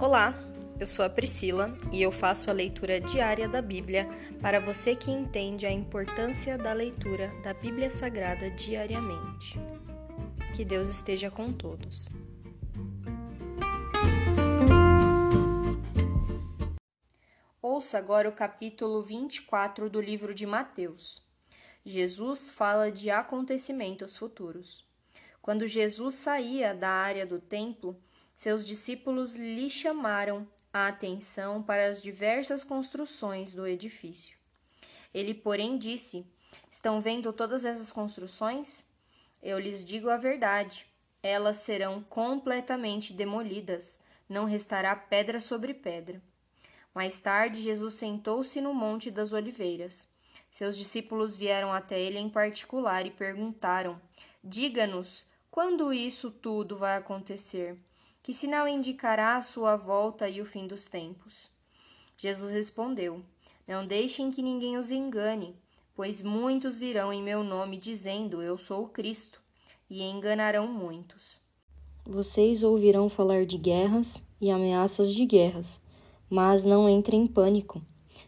Olá, eu sou a Priscila e eu faço a leitura diária da Bíblia para você que entende a importância da leitura da Bíblia Sagrada diariamente. Que Deus esteja com todos. Ouça agora o capítulo 24 do livro de Mateus. Jesus fala de acontecimentos futuros. Quando Jesus saía da área do templo, seus discípulos lhe chamaram a atenção para as diversas construções do edifício. Ele, porém, disse: Estão vendo todas essas construções? Eu lhes digo a verdade. Elas serão completamente demolidas, não restará pedra sobre pedra. Mais tarde, Jesus sentou-se no Monte das Oliveiras. Seus discípulos vieram até ele em particular e perguntaram: Diga-nos, quando isso tudo vai acontecer? Que sinal indicará a sua volta e o fim dos tempos? Jesus respondeu: Não deixem que ninguém os engane, pois muitos virão em meu nome dizendo: Eu sou o Cristo, e enganarão muitos. Vocês ouvirão falar de guerras e ameaças de guerras, mas não entrem em pânico.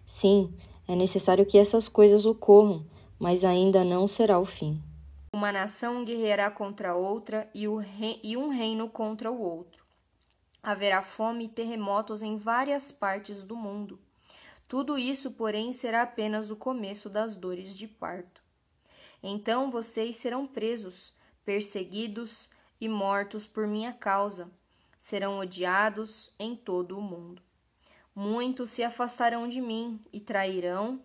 Sim, é necessário que essas coisas ocorram, mas ainda não será o fim. Uma nação guerreará contra outra e, e um reino contra o outro Haverá fome e terremotos em várias partes do mundo. Tudo isso, porém, será apenas o começo das dores de parto. Então vocês serão presos, perseguidos e mortos por minha causa. Serão odiados em todo o mundo. Muitos se afastarão de mim e trairão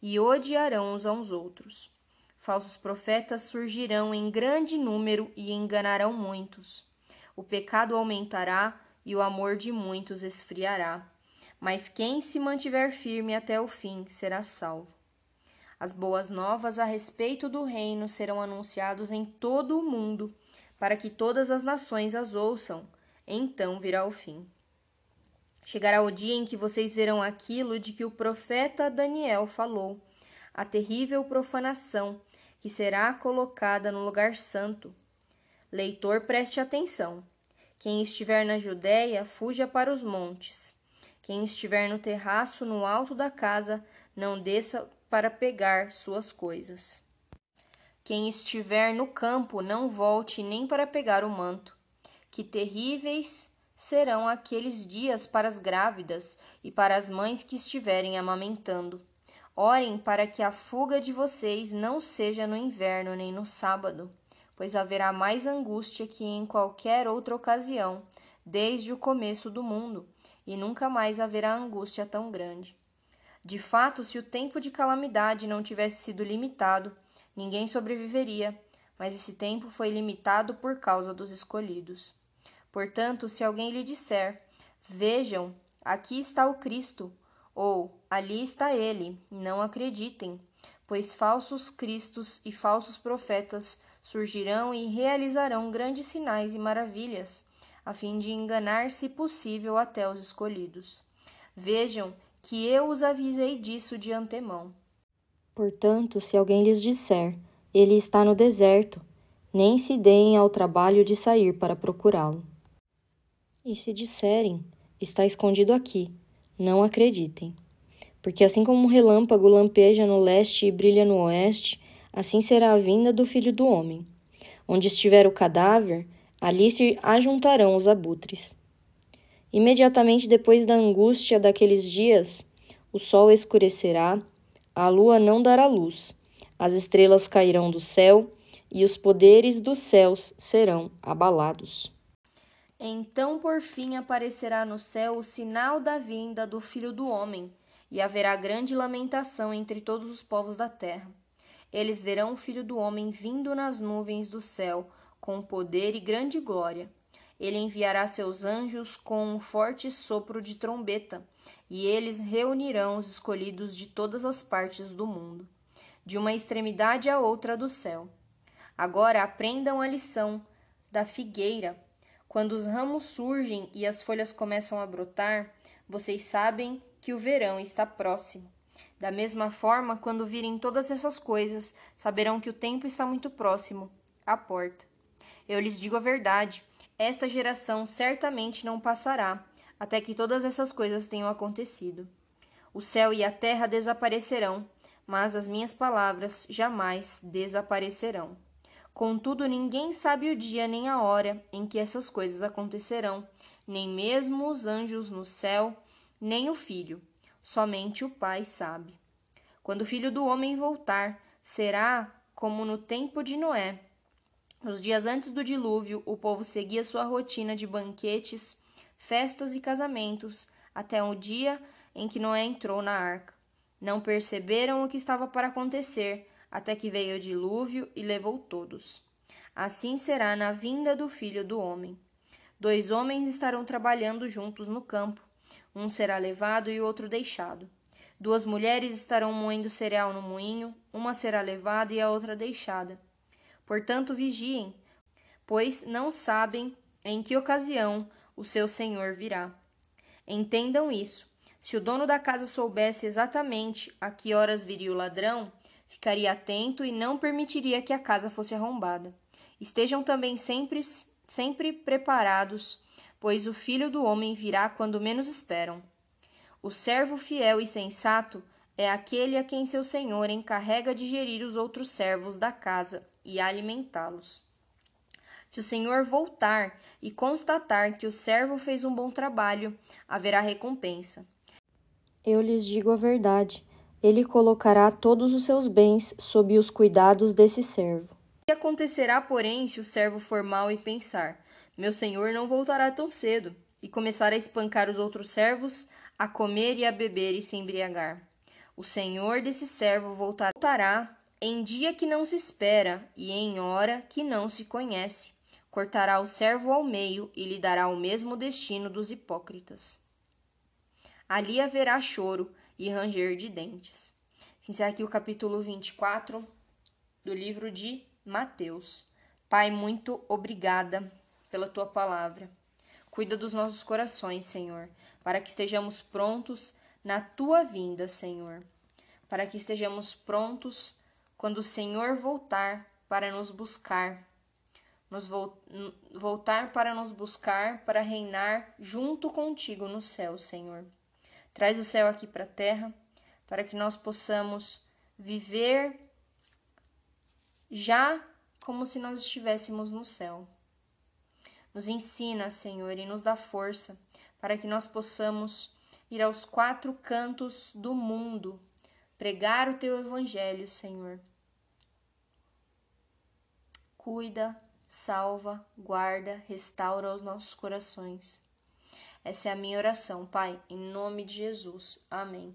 e odiarão uns aos outros. Falsos profetas surgirão em grande número e enganarão muitos o pecado aumentará e o amor de muitos esfriará. Mas quem se mantiver firme até o fim será salvo. As boas novas a respeito do reino serão anunciados em todo o mundo, para que todas as nações as ouçam. Então virá o fim. Chegará o dia em que vocês verão aquilo de que o profeta Daniel falou, a terrível profanação que será colocada no lugar santo, Leitor, preste atenção. Quem estiver na Judéia, fuja para os montes. Quem estiver no terraço, no alto da casa, não desça para pegar suas coisas. Quem estiver no campo, não volte nem para pegar o manto. Que terríveis serão aqueles dias para as grávidas e para as mães que estiverem amamentando. Orem para que a fuga de vocês não seja no inverno nem no sábado pois haverá mais angústia que em qualquer outra ocasião, desde o começo do mundo, e nunca mais haverá angústia tão grande. De fato, se o tempo de calamidade não tivesse sido limitado, ninguém sobreviveria, mas esse tempo foi limitado por causa dos escolhidos. Portanto, se alguém lhe disser: Vejam, aqui está o Cristo, ou ali está ele, não acreditem, pois falsos cristos e falsos profetas surgirão e realizarão grandes sinais e maravilhas, a fim de enganar, se possível, até os escolhidos. Vejam que eu os avisei disso de antemão. Portanto, se alguém lhes disser, ele está no deserto, nem se deem ao trabalho de sair para procurá-lo. E se disserem, está escondido aqui, não acreditem. Porque assim como um relâmpago lampeja no leste e brilha no oeste, assim será a vinda do filho do homem. Onde estiver o cadáver, ali se ajuntarão os abutres. Imediatamente depois da angústia daqueles dias, o sol escurecerá, a lua não dará luz, as estrelas cairão do céu e os poderes dos céus serão abalados. Então, por fim, aparecerá no céu o sinal da vinda do Filho do Homem, e haverá grande lamentação entre todos os povos da terra eles verão o Filho do Homem vindo nas nuvens do céu, com poder e grande glória. Ele enviará seus anjos com um forte sopro de trombeta, e eles reunirão os escolhidos de todas as partes do mundo, de uma extremidade à outra do céu. Agora aprendam a lição da figueira. Quando os ramos surgem e as folhas começam a brotar, vocês sabem que o verão está próximo. Da mesma forma, quando virem todas essas coisas, saberão que o tempo está muito próximo à porta. Eu lhes digo a verdade: esta geração certamente não passará até que todas essas coisas tenham acontecido. O céu e a terra desaparecerão, mas as minhas palavras jamais desaparecerão. Contudo, ninguém sabe o dia nem a hora em que essas coisas acontecerão, nem mesmo os anjos no céu, nem o filho. Somente o Pai sabe. Quando o filho do homem voltar, será como no tempo de Noé. Nos dias antes do dilúvio, o povo seguia sua rotina de banquetes, festas e casamentos, até o dia em que Noé entrou na arca. Não perceberam o que estava para acontecer, até que veio o dilúvio e levou todos. Assim será na vinda do filho do homem. Dois homens estarão trabalhando juntos no campo. Um será levado e o outro deixado. Duas mulheres estarão moendo cereal no moinho, uma será levada e a outra deixada. Portanto, vigiem, pois não sabem em que ocasião o seu senhor virá. Entendam isso. Se o dono da casa soubesse exatamente a que horas viria o ladrão, ficaria atento e não permitiria que a casa fosse arrombada. Estejam também sempre, sempre preparados, pois o filho do homem virá quando menos esperam. O servo fiel e sensato é aquele a quem seu senhor encarrega de gerir os outros servos da casa e alimentá-los. Se o senhor voltar e constatar que o servo fez um bom trabalho, haverá recompensa. Eu lhes digo a verdade: ele colocará todos os seus bens sob os cuidados desse servo. O que acontecerá, porém, se o servo for mau e pensar: Meu senhor não voltará tão cedo, e começar a espancar os outros servos, a comer e a beber e se embriagar. O senhor desse servo voltará em dia que não se espera e em hora que não se conhece. Cortará o servo ao meio e lhe dará o mesmo destino dos hipócritas. Ali haverá choro e ranger de dentes. Encerra aqui o capítulo 24 do livro de Mateus. Pai, muito obrigada pela tua palavra. Cuida dos nossos corações, Senhor para que estejamos prontos na tua vinda, Senhor, para que estejamos prontos quando o Senhor voltar para nos buscar, nos vo voltar para nos buscar, para reinar junto contigo no céu, Senhor. Traz o céu aqui para a terra, para que nós possamos viver já como se nós estivéssemos no céu. Nos ensina, Senhor, e nos dá força para que nós possamos ir aos quatro cantos do mundo, pregar o teu evangelho, Senhor. Cuida, salva, guarda, restaura os nossos corações. Essa é a minha oração, Pai, em nome de Jesus. Amém.